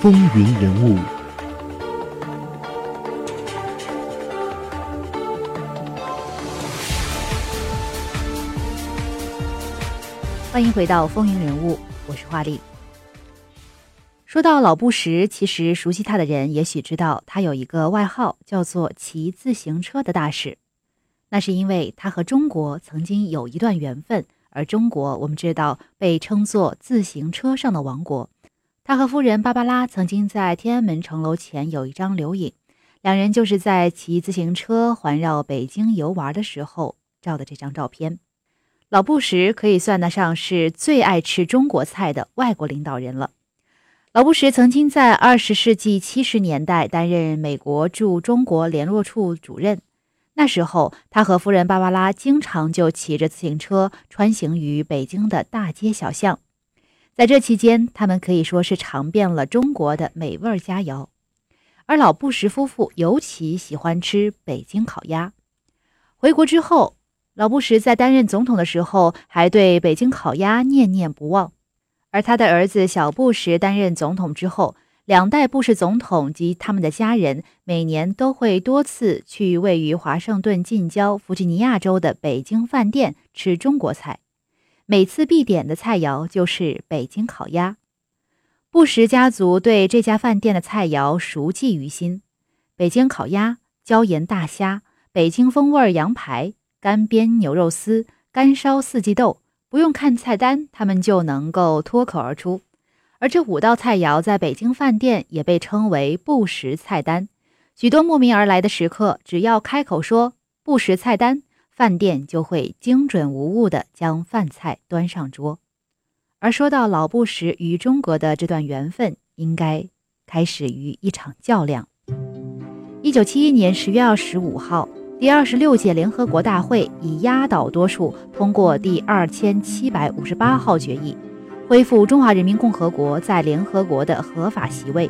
风云人物，欢迎回到风云人物，我是华丽。说到老布什，其实熟悉他的人也许知道，他有一个外号叫做“骑自行车的大使”，那是因为他和中国曾经有一段缘分。而中国，我们知道被称作自行车上的王国。他和夫人芭芭拉曾经在天安门城楼前有一张留影，两人就是在骑自行车环绕北京游玩的时候照的这张照片。老布什可以算得上是最爱吃中国菜的外国领导人了。老布什曾经在二十世纪七十年代担任美国驻中国联络处主任。那时候，他和夫人芭芭拉经常就骑着自行车穿行于北京的大街小巷。在这期间，他们可以说是尝遍了中国的美味佳肴。而老布什夫妇尤其喜欢吃北京烤鸭。回国之后，老布什在担任总统的时候，还对北京烤鸭念念不忘。而他的儿子小布什担任总统之后，两代布什总统及他们的家人每年都会多次去位于华盛顿近郊弗吉尼亚州的北京饭店吃中国菜，每次必点的菜肴就是北京烤鸭。布什家族对这家饭店的菜肴熟记于心：北京烤鸭、椒盐大虾、北京风味羊排、干煸牛肉丝、干烧四季豆，不用看菜单，他们就能够脱口而出。而这五道菜肴在北京饭店也被称为“不食菜单”。许多慕名而来的食客，只要开口说“不食菜单”，饭店就会精准无误地将饭菜端上桌。而说到老布什与中国的这段缘分，应该开始于一场较量。一九七一年十月二十五号，第二十六届联合国大会以压倒多数通过第二千七百五十八号决议。恢复中华人民共和国在联合国的合法席位，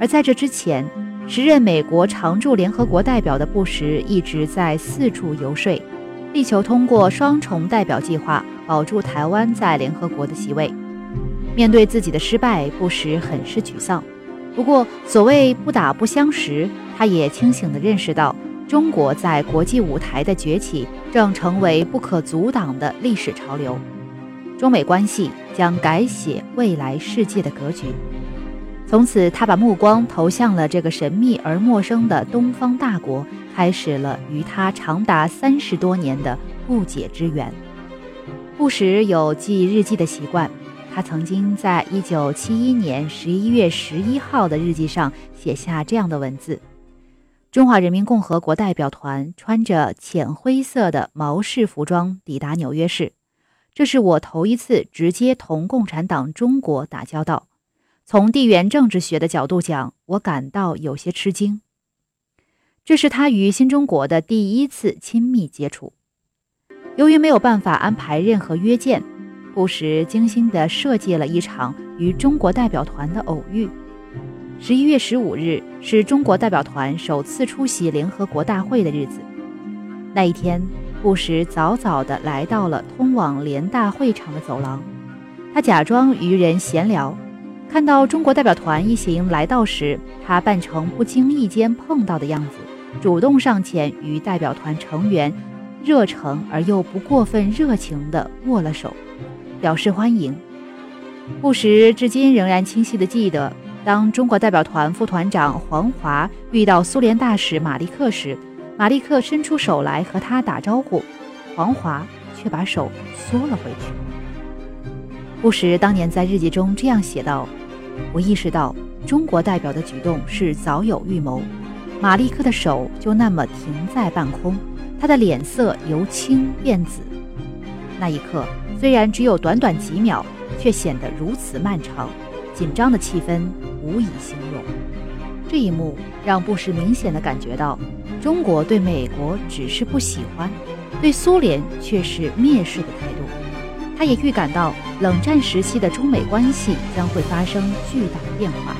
而在这之前，时任美国常驻联合国代表的布什一直在四处游说，力求通过双重代表计划保住台湾在联合国的席位。面对自己的失败，布什很是沮丧。不过，所谓不打不相识，他也清醒地认识到，中国在国际舞台的崛起正成为不可阻挡的历史潮流。中美关系将改写未来世界的格局。从此，他把目光投向了这个神秘而陌生的东方大国，开始了与他长达三十多年的不解之缘。布什有记日记的习惯，他曾经在一九七一年十一月十一号的日记上写下这样的文字：“中华人民共和国代表团穿着浅灰色的毛式服装抵达纽约市。”这是我头一次直接同共产党中国打交道。从地缘政治学的角度讲，我感到有些吃惊。这是他与新中国的第一次亲密接触。由于没有办法安排任何约见，布什精心地设计了一场与中国代表团的偶遇。十一月十五日是中国代表团首次出席联合国大会的日子。那一天。布什早早地来到了通往联大会场的走廊，他假装与人闲聊。看到中国代表团一行来到时，他扮成不经意间碰到的样子，主动上前与代表团成员热诚而又不过分热情地握了手，表示欢迎。布什至今仍然清晰地记得，当中国代表团副团长黄华遇到苏联大使马利克时。马利克伸出手来和他打招呼，黄华却把手缩了回去。布什当年在日记中这样写道：“我意识到中国代表的举动是早有预谋。马利克的手就那么停在半空，他的脸色由青变紫。那一刻虽然只有短短几秒，却显得如此漫长，紧张的气氛无以形容。这一幕让布什明显的感觉到。”中国对美国只是不喜欢，对苏联却是蔑视的态度。他也预感到冷战时期的中美关系将会发生巨大的变化。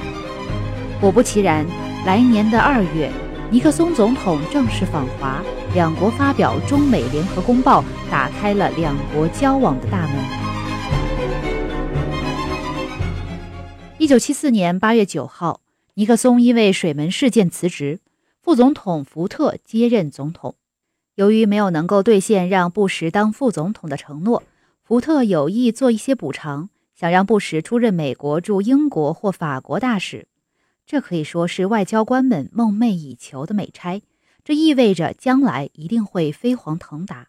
果不其然，来年的二月，尼克松总统正式访华，两国发表中美联合公报，打开了两国交往的大门。一九七四年八月九号，尼克松因为水门事件辞职，副总统福特接任总统。由于没有能够兑现让布什当副总统的承诺，福特有意做一些补偿，想让布什出任美国驻英国或法国大使。这可以说是外交官们梦寐以求的美差，这意味着将来一定会飞黄腾达。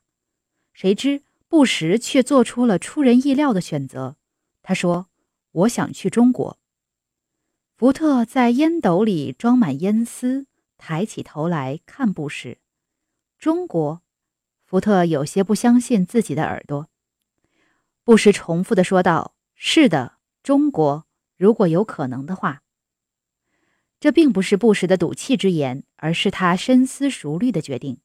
谁知布什却做出了出人意料的选择。他说：“我想去中国。”福特在烟斗里装满烟丝，抬起头来看布什。中国，福特有些不相信自己的耳朵。不时重复的说道：“是的，中国，如果有可能的话。”这并不是布什的赌气之言，而是他深思熟虑的决定。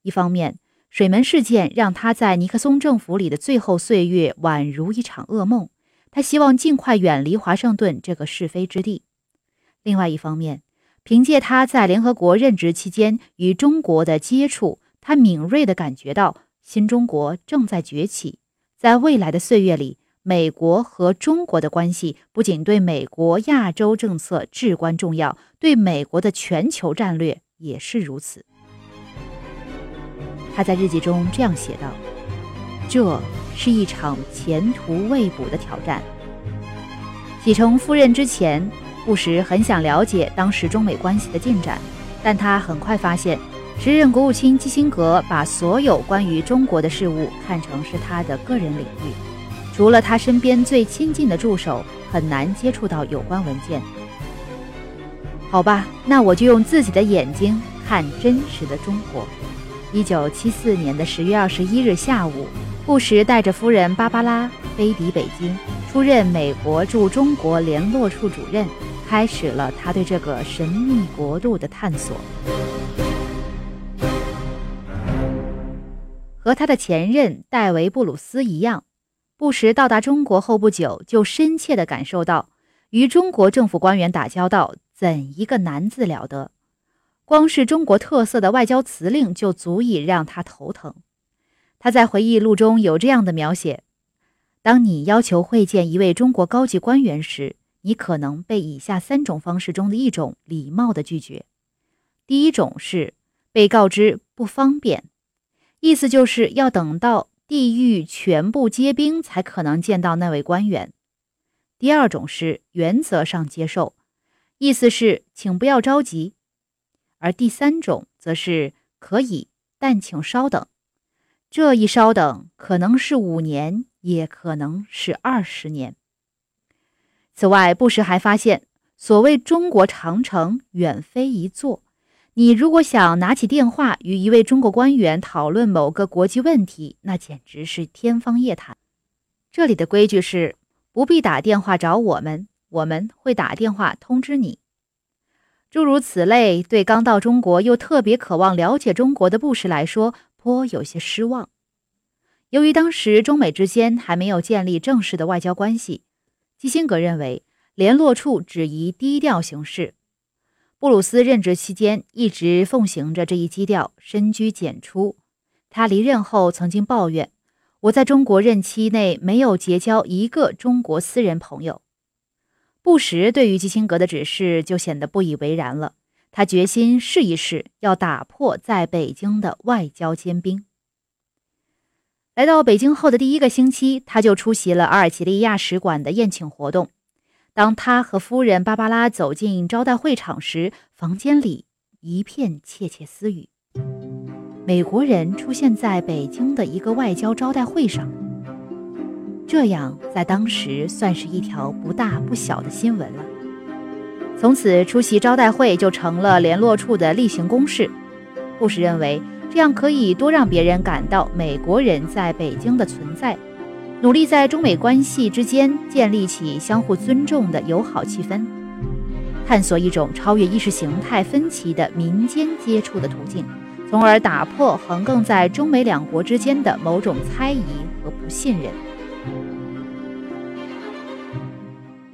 一方面，水门事件让他在尼克松政府里的最后岁月宛如一场噩梦，他希望尽快远离华盛顿这个是非之地；另外一方面，凭借他在联合国任职期间与中国的接触，他敏锐地感觉到新中国正在崛起。在未来的岁月里，美国和中国的关系不仅对美国亚洲政策至关重要，对美国的全球战略也是如此。他在日记中这样写道：“这是一场前途未卜的挑战。”启程赴任之前。布什很想了解当时中美关系的进展，但他很快发现，时任国务卿基辛格把所有关于中国的事物看成是他的个人领域，除了他身边最亲近的助手，很难接触到有关文件。好吧，那我就用自己的眼睛看真实的中国。一九七四年的十月二十一日下午，布什带着夫人芭芭拉飞抵北京，出任美国驻中国联络处主任。开始了他对这个神秘国度的探索。和他的前任戴维·布鲁斯一样，布什到达中国后不久，就深切地感受到与中国政府官员打交道怎一个难字了得。光是中国特色的外交辞令就足以让他头疼。他在回忆录中有这样的描写：当你要求会见一位中国高级官员时，你可能被以下三种方式中的一种礼貌的拒绝。第一种是被告知不方便，意思就是要等到地狱全部结冰才可能见到那位官员。第二种是原则上接受，意思是请不要着急。而第三种则是可以，但请稍等。这一稍等可能是五年，也可能是二十年。此外，布什还发现，所谓中国长城远非一座。你如果想拿起电话与一位中国官员讨论某个国际问题，那简直是天方夜谭。这里的规矩是，不必打电话找我们，我们会打电话通知你。诸如此类，对刚到中国又特别渴望了解中国的布什来说，颇有些失望。由于当时中美之间还没有建立正式的外交关系。基辛格认为，联络处只宜低调行事。布鲁斯任职期间一直奉行着这一基调，深居简出。他离任后曾经抱怨：“我在中国任期内没有结交一个中国私人朋友。”布什对于基辛格的指示就显得不以为然了。他决心试一试，要打破在北京的外交坚冰。来到北京后的第一个星期，他就出席了阿尔及利亚使馆的宴请活动。当他和夫人芭芭拉走进招待会场时，房间里一片窃窃私语。美国人出现在北京的一个外交招待会上，这样在当时算是一条不大不小的新闻了。从此，出席招待会就成了联络处的例行公事。布什认为。这样可以多让别人感到美国人在北京的存在，努力在中美关系之间建立起相互尊重的友好气氛，探索一种超越意识形态分歧的民间接触的途径，从而打破横亘在中美两国之间的某种猜疑和不信任。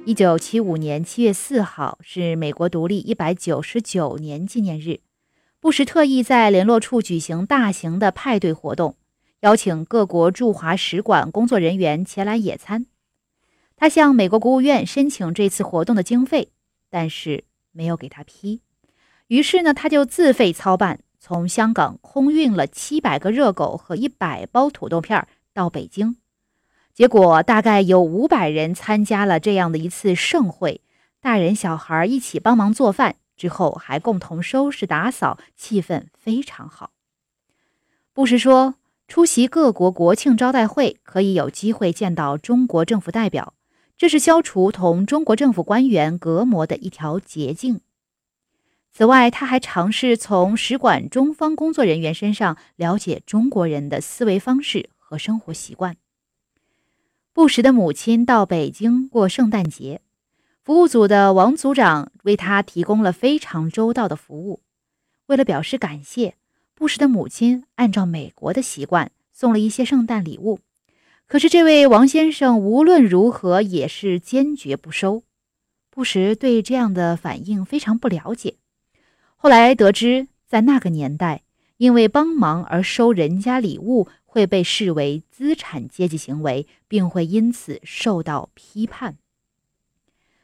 一九七五年七月四号是美国独立一百九十九年纪念日。布什特意在联络处举行大型的派对活动，邀请各国驻华使馆工作人员前来野餐。他向美国国务院申请这次活动的经费，但是没有给他批。于是呢，他就自费操办，从香港空运了七百个热狗和一百包土豆片到北京。结果大概有五百人参加了这样的一次盛会，大人小孩一起帮忙做饭，之后还共同收拾打扫，气氛非常好。布什说，出席各国国庆招待会可以有机会见到中国政府代表。这是消除同中国政府官员隔膜的一条捷径。此外，他还尝试从使馆中方工作人员身上了解中国人的思维方式和生活习惯。布什的母亲到北京过圣诞节，服务组的王组长为他提供了非常周到的服务。为了表示感谢，布什的母亲按照美国的习惯送了一些圣诞礼物。可是，这位王先生无论如何也是坚决不收。布什对这样的反应非常不了解。后来得知，在那个年代，因为帮忙而收人家礼物会被视为资产阶级行为，并会因此受到批判。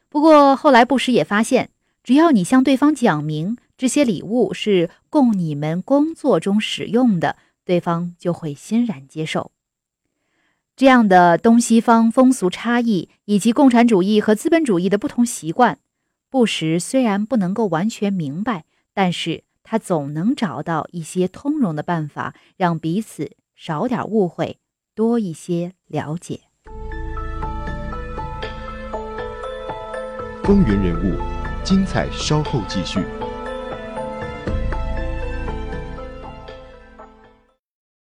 不过，后来布什也发现，只要你向对方讲明这些礼物是供你们工作中使用的，对方就会欣然接受。这样的东西方风俗差异，以及共产主义和资本主义的不同习惯，布什虽然不能够完全明白，但是他总能找到一些通融的办法，让彼此少点误会，多一些了解。风云人物，精彩稍后继续。